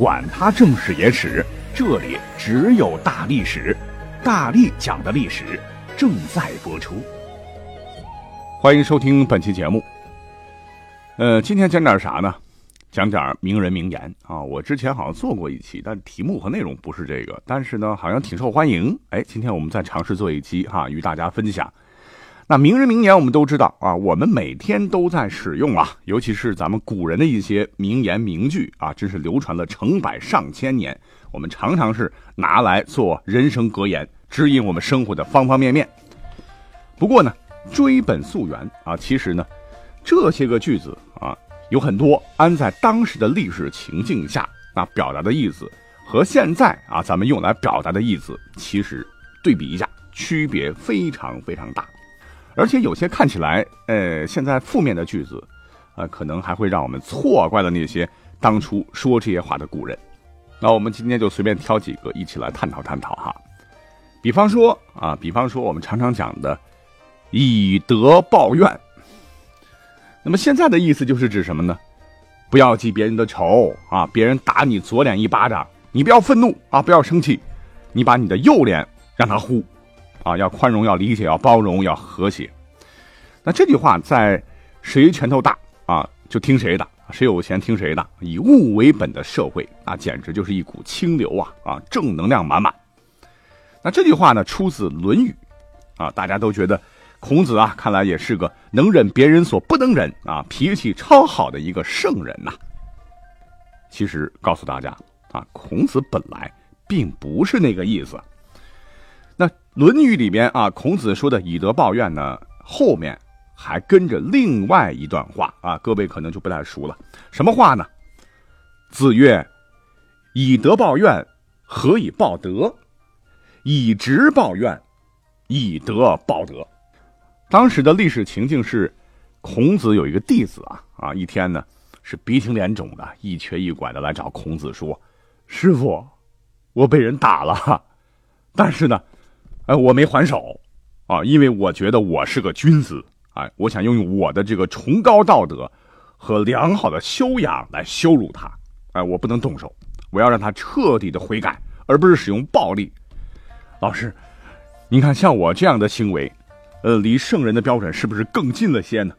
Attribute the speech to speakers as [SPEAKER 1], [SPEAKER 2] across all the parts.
[SPEAKER 1] 管他正史野史。这里只有大历史，大力讲的历史正在播出。
[SPEAKER 2] 欢迎收听本期节目。呃，今天讲点啥呢？讲点名人名言啊。我之前好像做过一期，但题目和内容不是这个，但是呢，好像挺受欢迎。哎，今天我们再尝试做一期哈，与大家分享。那名人名言我们都知道啊，我们每天都在使用啊，尤其是咱们古人的一些名言名句啊，真是流传了成百上千年。我们常常是拿来做人生格言，指引我们生活的方方面面。不过呢，追本溯源啊，其实呢，这些个句子啊，有很多安在当时的历史情境下，那表达的意思和现在啊咱们用来表达的意思，其实对比一下，区别非常非常大。而且有些看起来，呃，现在负面的句子，呃，可能还会让我们错怪了那些当初说这些话的古人。那我们今天就随便挑几个一起来探讨探讨哈。比方说啊，比方说我们常常讲的以德报怨。那么现在的意思就是指什么呢？不要记别人的仇啊，别人打你左脸一巴掌，你不要愤怒啊，不要生气，你把你的右脸让他呼。啊，要宽容，要理解，要包容，要和谐。那这句话在谁拳头大啊，就听谁的；谁有钱听谁的。以物为本的社会，那简直就是一股清流啊！啊，正能量满满。那这句话呢，出自《论语》啊，大家都觉得孔子啊，看来也是个能忍别人所不能忍啊，脾气超好的一个圣人呐。其实告诉大家啊，孔子本来并不是那个意思。那《论语》里边啊，孔子说的以德报怨呢，后面还跟着另外一段话啊，各位可能就不太熟了。什么话呢？子曰：“以德报怨，何以报德？以直报怨，以德报德。”当时的历史情境是，孔子有一个弟子啊啊，一天呢是鼻青脸肿的，一瘸一拐的来找孔子说：“师傅，我被人打了，但是呢。”哎，我没还手，啊，因为我觉得我是个君子，哎，我想用我的这个崇高道德和良好的修养来羞辱他，哎，我不能动手，我要让他彻底的悔改，而不是使用暴力。老师，您看像我这样的行为，呃，离圣人的标准是不是更近了些呢？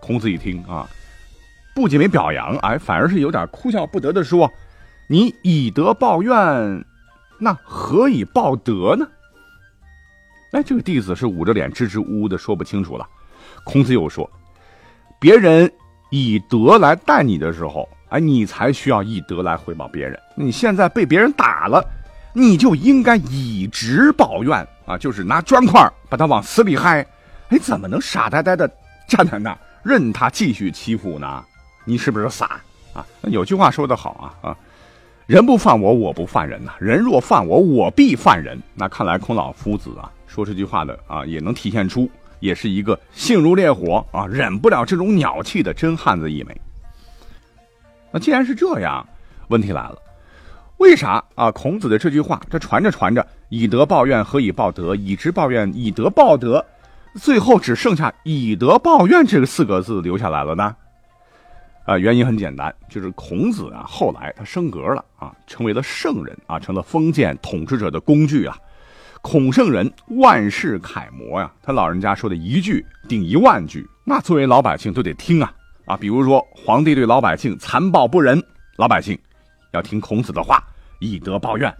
[SPEAKER 2] 孔子一听啊，不仅没表扬，哎，反而是有点哭笑不得的说：“你以德报怨。”那何以报德呢？哎，这个弟子是捂着脸支支吾吾的说不清楚了。孔子又说：“别人以德来待你的时候，哎，你才需要以德来回报别人。你现在被别人打了，你就应该以直报怨啊，就是拿砖块把他往死里嗨。哎，怎么能傻呆呆的站在那儿任他继续欺负呢？你是不是傻啊？有句话说得好啊啊。”人不犯我，我不犯人呐。人若犯我，我必犯人。那看来孔老夫子啊，说这句话的啊，也能体现出，也是一个性如烈火啊，忍不了这种鸟气的真汉子一枚。那既然是这样，问题来了，为啥啊？孔子的这句话，这传着传着，以德报怨，何以报德？以直报怨，以德报德，最后只剩下以德报怨这个四个字留下来了呢？啊，原因很简单，就是孔子啊，后来他升格了啊，成为了圣人啊，成了封建统治者的工具啊。孔圣人万世楷模呀，他老人家说的一句顶一万句，那作为老百姓都得听啊啊。比如说皇帝对老百姓残暴不仁，老百姓要听孔子的话，以德报怨；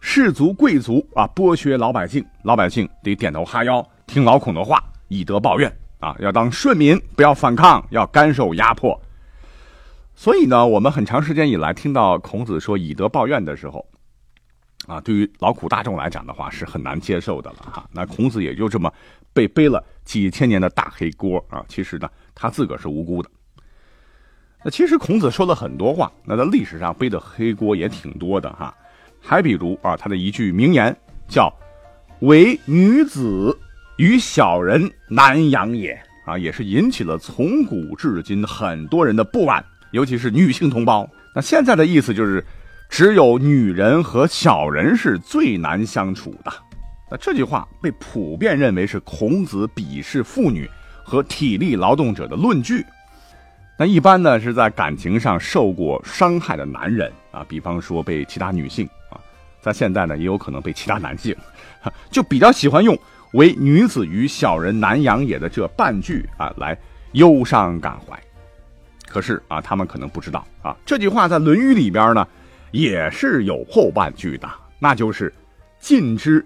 [SPEAKER 2] 士族贵族啊剥削老百姓，老百姓得点头哈腰听老孔的话，以德报怨啊。要当顺民，不要反抗，要甘受压迫。所以呢，我们很长时间以来听到孔子说以德报怨的时候，啊，对于劳苦大众来讲的话是很难接受的了哈。那孔子也就这么被背了几千年的大黑锅啊。其实呢，他自个儿是无辜的。那其实孔子说了很多话，那在历史上背的黑锅也挺多的哈。还比如啊，他的一句名言叫“唯女子与小人难养也”，啊，也是引起了从古至今很多人的不满，尤其是女性同胞。那现在的意思就是，只有女人和小人是最难相处的。那这句话被普遍认为是孔子鄙视妇女和体力劳动者的论据。那一般呢是在感情上受过伤害的男人啊，比方说被其他女性啊，在现在呢也有可能被其他男性，就比较喜欢用“唯女子与小人难养也”的这半句啊来忧伤感怀。可是啊，他们可能不知道啊，这句话在《论语》里边呢也是有后半句的，那就是“近之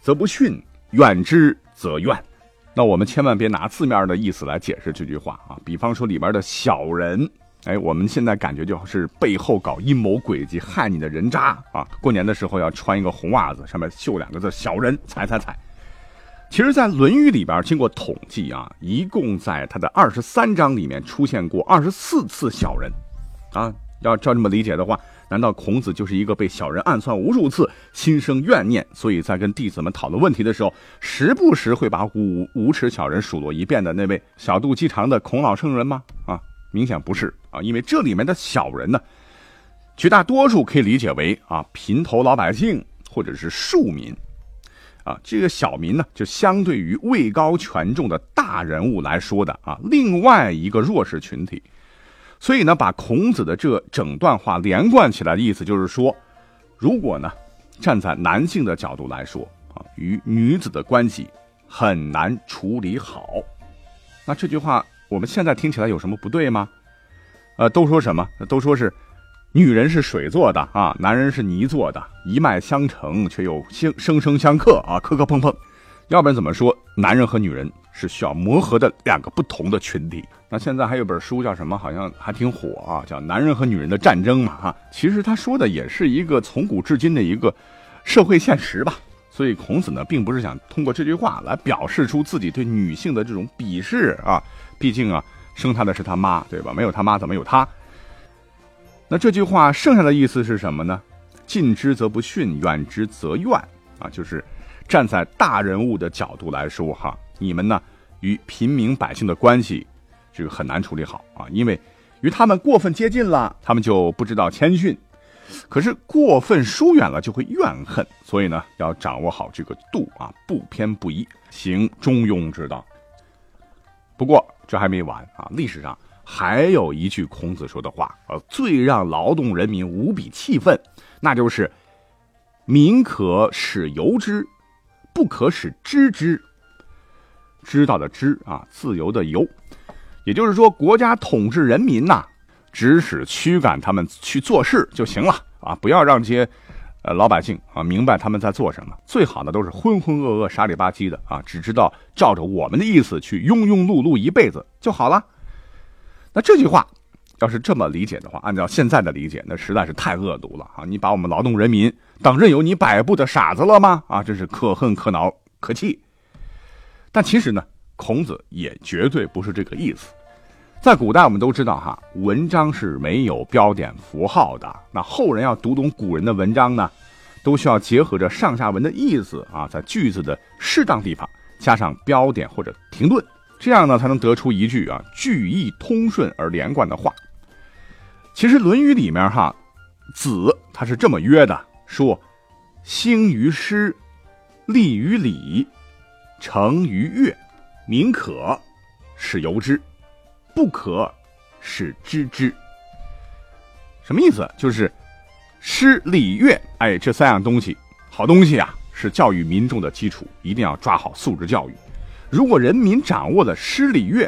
[SPEAKER 2] 则不逊，远之则怨”。那我们千万别拿字面的意思来解释这句话啊！比方说里边的小人，哎，我们现在感觉就是背后搞阴谋诡计害你的人渣啊！过年的时候要穿一个红袜子，上面绣两个字“小人”，踩踩踩。其实，在《论语》里边，经过统计啊，一共在他的二十三章里面出现过二十四次小人，啊，要照这么理解的话。难道孔子就是一个被小人暗算无数次、心生怨念，所以在跟弟子们讨论问题的时候，时不时会把五无耻小人数落一遍的那位小肚鸡肠的孔老圣人吗？啊，明显不是啊，因为这里面的小人呢，绝大多数可以理解为啊平头老百姓或者是庶民，啊，这个小民呢，就相对于位高权重的大人物来说的啊，另外一个弱势群体。所以呢，把孔子的这整段话连贯起来的意思就是说，如果呢，站在男性的角度来说啊，与女子的关系很难处理好。那这句话我们现在听起来有什么不对吗？呃，都说什么？都说是女人是水做的啊，男人是泥做的，一脉相承却又生生生相克啊，磕磕碰碰。要不然怎么说男人和女人是需要磨合的两个不同的群体？那现在还有本书叫什么？好像还挺火啊，叫《男人和女人的战争》嘛，哈。其实他说的也是一个从古至今的一个社会现实吧。所以孔子呢，并不是想通过这句话来表示出自己对女性的这种鄙视啊。毕竟啊，生他的是他妈，对吧？没有他妈怎么有他？那这句话剩下的意思是什么呢？近之则不逊，远之则怨啊。就是站在大人物的角度来说，哈，你们呢与平民百姓的关系。这个很难处理好啊，因为与他们过分接近了，他们就不知道谦逊；可是过分疏远了，就会怨恨。所以呢，要掌握好这个度啊，不偏不倚，行中庸之道。不过这还没完啊，历史上还有一句孔子说的话，呃，最让劳动人民无比气愤，那就是“民可使由之，不可使知之”。知道的知啊，自由的由。也就是说，国家统治人民呐，指使驱赶他们去做事就行了啊！不要让这些呃老百姓啊明白他们在做什么。最好的都是浑浑噩噩、傻里吧唧的啊，只知道照着我们的意思去庸庸碌碌一辈子就好了。那这句话要是这么理解的话，按照现在的理解，那实在是太恶毒了啊！你把我们劳动人民当任由你摆布的傻子了吗？啊，真是可恨可恼可气。但其实呢？孔子也绝对不是这个意思。在古代，我们都知道哈，文章是没有标点符号的。那后人要读懂古人的文章呢，都需要结合着上下文的意思啊，在句子的适当地方加上标点或者停顿，这样呢，才能得出一句啊句意通顺而连贯的话。其实《论语》里面哈，子他是这么约的：说，兴于诗，立于礼，成于乐。民可使由之，不可使知之。什么意思？就是诗、礼、乐，哎，这三样东西，好东西啊，是教育民众的基础，一定要抓好素质教育。如果人民掌握了诗、礼、乐，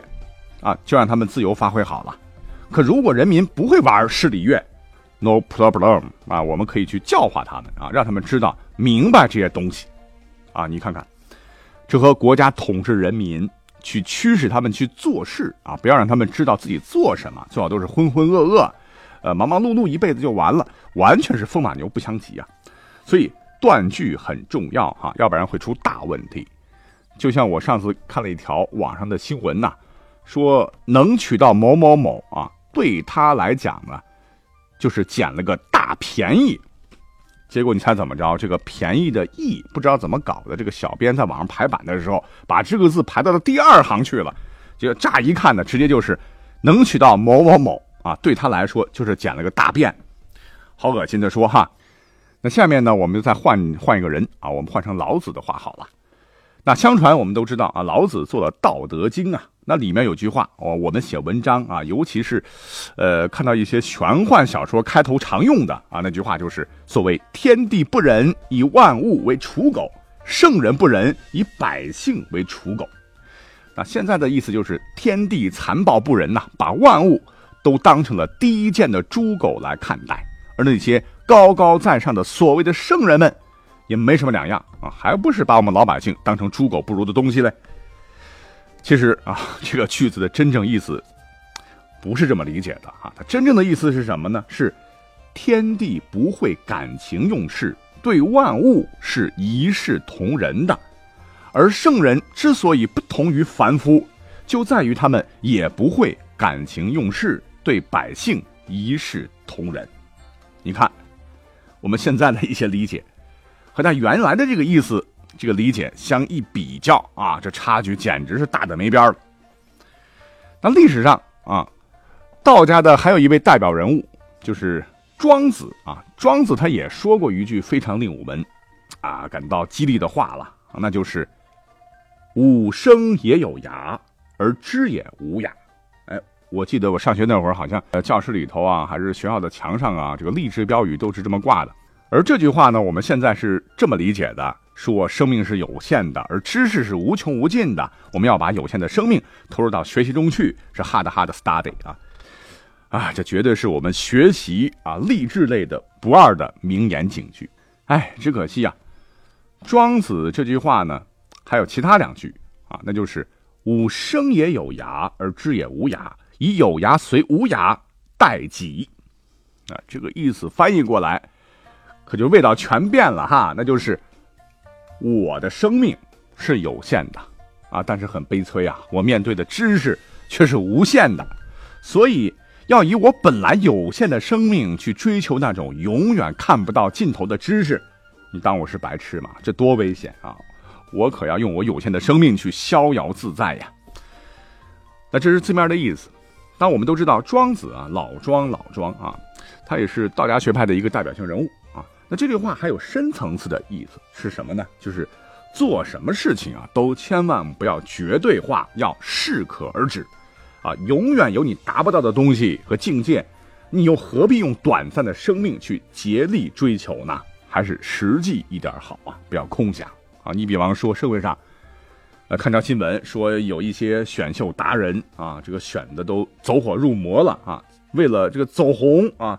[SPEAKER 2] 啊，就让他们自由发挥好了。可如果人民不会玩诗、礼、乐，no problem 啊，我们可以去教化他们啊，让他们知道明白这些东西啊。你看看。这和国家统治人民，去驱使他们去做事啊，不要让他们知道自己做什么，最好都是浑浑噩噩，呃，忙忙碌碌一辈子就完了，完全是风马牛不相及啊。所以断句很重要哈，要不然会出大问题。就像我上次看了一条网上的新闻呐，说能娶到某某某啊，对他来讲呢，就是捡了个大便宜。结果你猜怎么着？这个便宜的义不知道怎么搞的，这个小编在网上排版的时候，把这个字排到了第二行去了。这个乍一看呢，直接就是能娶到某某某啊，对他来说就是捡了个大便，好恶心的说哈。那下面呢，我们就再换换一个人啊，我们换成老子的话好了。那相传我们都知道啊，老子做了《道德经》啊，那里面有句话哦，我们写文章啊，尤其是，呃，看到一些玄幻小说开头常用的啊，那句话就是所谓“天地不仁，以万物为刍狗；圣人不仁，以百姓为刍狗。”那现在的意思就是天地残暴不仁呐，把万物都当成了低贱的猪狗来看待，而那些高高在上的所谓的圣人们。也没什么两样啊，还不是把我们老百姓当成猪狗不如的东西嘞？其实啊，这个句子的真正意思不是这么理解的啊，它真正的意思是什么呢？是天地不会感情用事，对万物是一视同仁的，而圣人之所以不同于凡夫，就在于他们也不会感情用事，对百姓一视同仁。你看，我们现在的一些理解。和他原来的这个意思、这个理解相一比较啊，这差距简直是大的没边了。那历史上啊，道家的还有一位代表人物就是庄子啊。庄子他也说过一句非常令我们啊感到激励的话了，那就是“吾生也有涯，而知也无涯”。哎，我记得我上学那会儿，好像呃教室里头啊，还是学校的墙上啊，这个励志标语都是这么挂的。而这句话呢，我们现在是这么理解的：说生命是有限的，而知识是无穷无尽的。我们要把有限的生命投入到学习中去，是 hard hard study 啊！啊，这绝对是我们学习啊励志类的不二的名言警句。哎，只可惜啊，庄子这句话呢，还有其他两句啊，那就是“吾生也有涯，而知也无涯，以有涯随无涯，待己”。啊，这个意思翻译过来。可就味道全变了哈，那就是我的生命是有限的啊，但是很悲催啊，我面对的知识却是无限的，所以要以我本来有限的生命去追求那种永远看不到尽头的知识，你当我是白痴吗？这多危险啊！我可要用我有限的生命去逍遥自在呀。那这是字面的意思，但我们都知道庄子啊，老庄老庄啊，他也是道家学派的一个代表性人物。那这句话还有深层次的意思是什么呢？就是做什么事情啊，都千万不要绝对化，要适可而止，啊，永远有你达不到的东西和境界，你又何必用短暂的生命去竭力追求呢？还是实际一点好啊，不要空想啊。你比方说社会上，呃，看到新闻说有一些选秀达人啊，这个选的都走火入魔了啊，为了这个走红啊。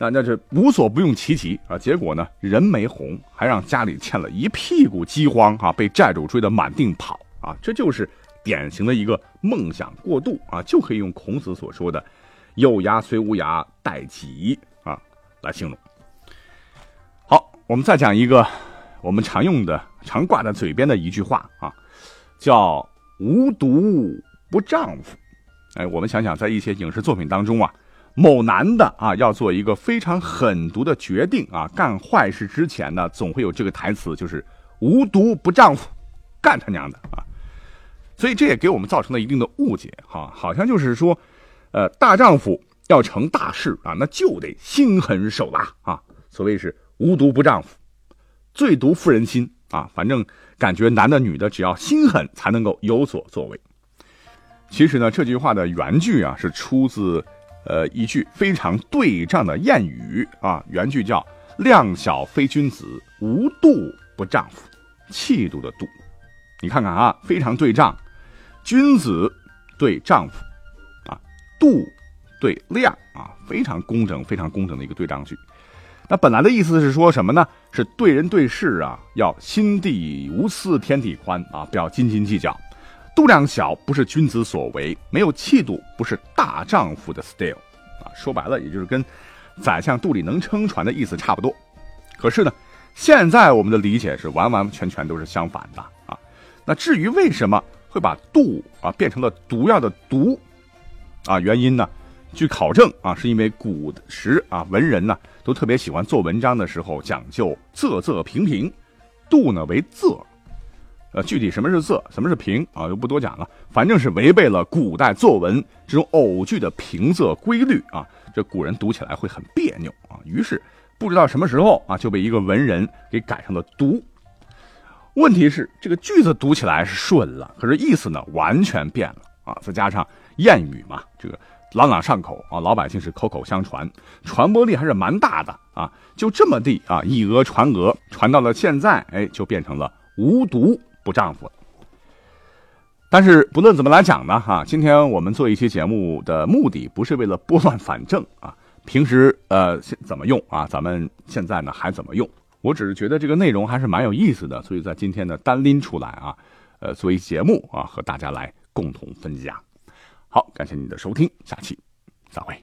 [SPEAKER 2] 那那是无所不用其极啊！结果呢，人没红，还让家里欠了一屁股饥荒啊！被债主追得满地跑啊！这就是典型的一个梦想过度啊！就可以用孔子所说的“有牙虽无牙，待己”啊来形容。好，我们再讲一个我们常用的、常挂在嘴边的一句话啊，叫“无毒不丈夫”。哎，我们想想，在一些影视作品当中啊。某男的啊，要做一个非常狠毒的决定啊，干坏事之前呢，总会有这个台词，就是“无毒不丈夫”，干他娘的啊！所以这也给我们造成了一定的误解哈，好像就是说，呃，大丈夫要成大事啊，那就得心狠手辣啊。所谓是“无毒不丈夫”，最毒妇人心啊。反正感觉男的女的只要心狠，才能够有所作为。其实呢，这句话的原句啊，是出自。呃，一句非常对仗的谚语啊，原句叫“量小非君子，无度不丈夫”，气度的度。你看看啊，非常对仗，君子对丈夫啊，度对量啊，非常工整，非常工整的一个对仗句。那本来的意思是说什么呢？是对人对事啊，要心地无私，天地宽啊，不要斤斤计较。度量小不是君子所为，没有气度不是大丈夫的 style，啊，说白了也就是跟宰相肚里能撑船的意思差不多。可是呢，现在我们的理解是完完全全都是相反的啊。那至于为什么会把度啊变成了毒药的毒啊，原因呢，据考证啊，是因为古时啊文人呢都特别喜欢做文章的时候讲究仄仄平平，度呢为仄。具体什么是仄，什么是平啊，就不多讲了。反正是违背了古代作文这种偶句的平仄规律啊，这古人读起来会很别扭啊。于是不知道什么时候啊，就被一个文人给改成了读。问题是这个句子读起来是顺了，可是意思呢完全变了啊！再加上谚语嘛，这个朗朗上口啊，老百姓是口口相传，传播力还是蛮大的啊。就这么地啊，以讹传讹，传到了现在，哎，就变成了无毒。不丈夫，但是不论怎么来讲呢，哈，今天我们做一期节目的目的不是为了拨乱反正啊，平时呃怎么用啊，咱们现在呢还怎么用？我只是觉得这个内容还是蛮有意思的，所以在今天呢单拎出来啊，呃作为节目啊和大家来共同分享。好，感谢你的收听，下期再会。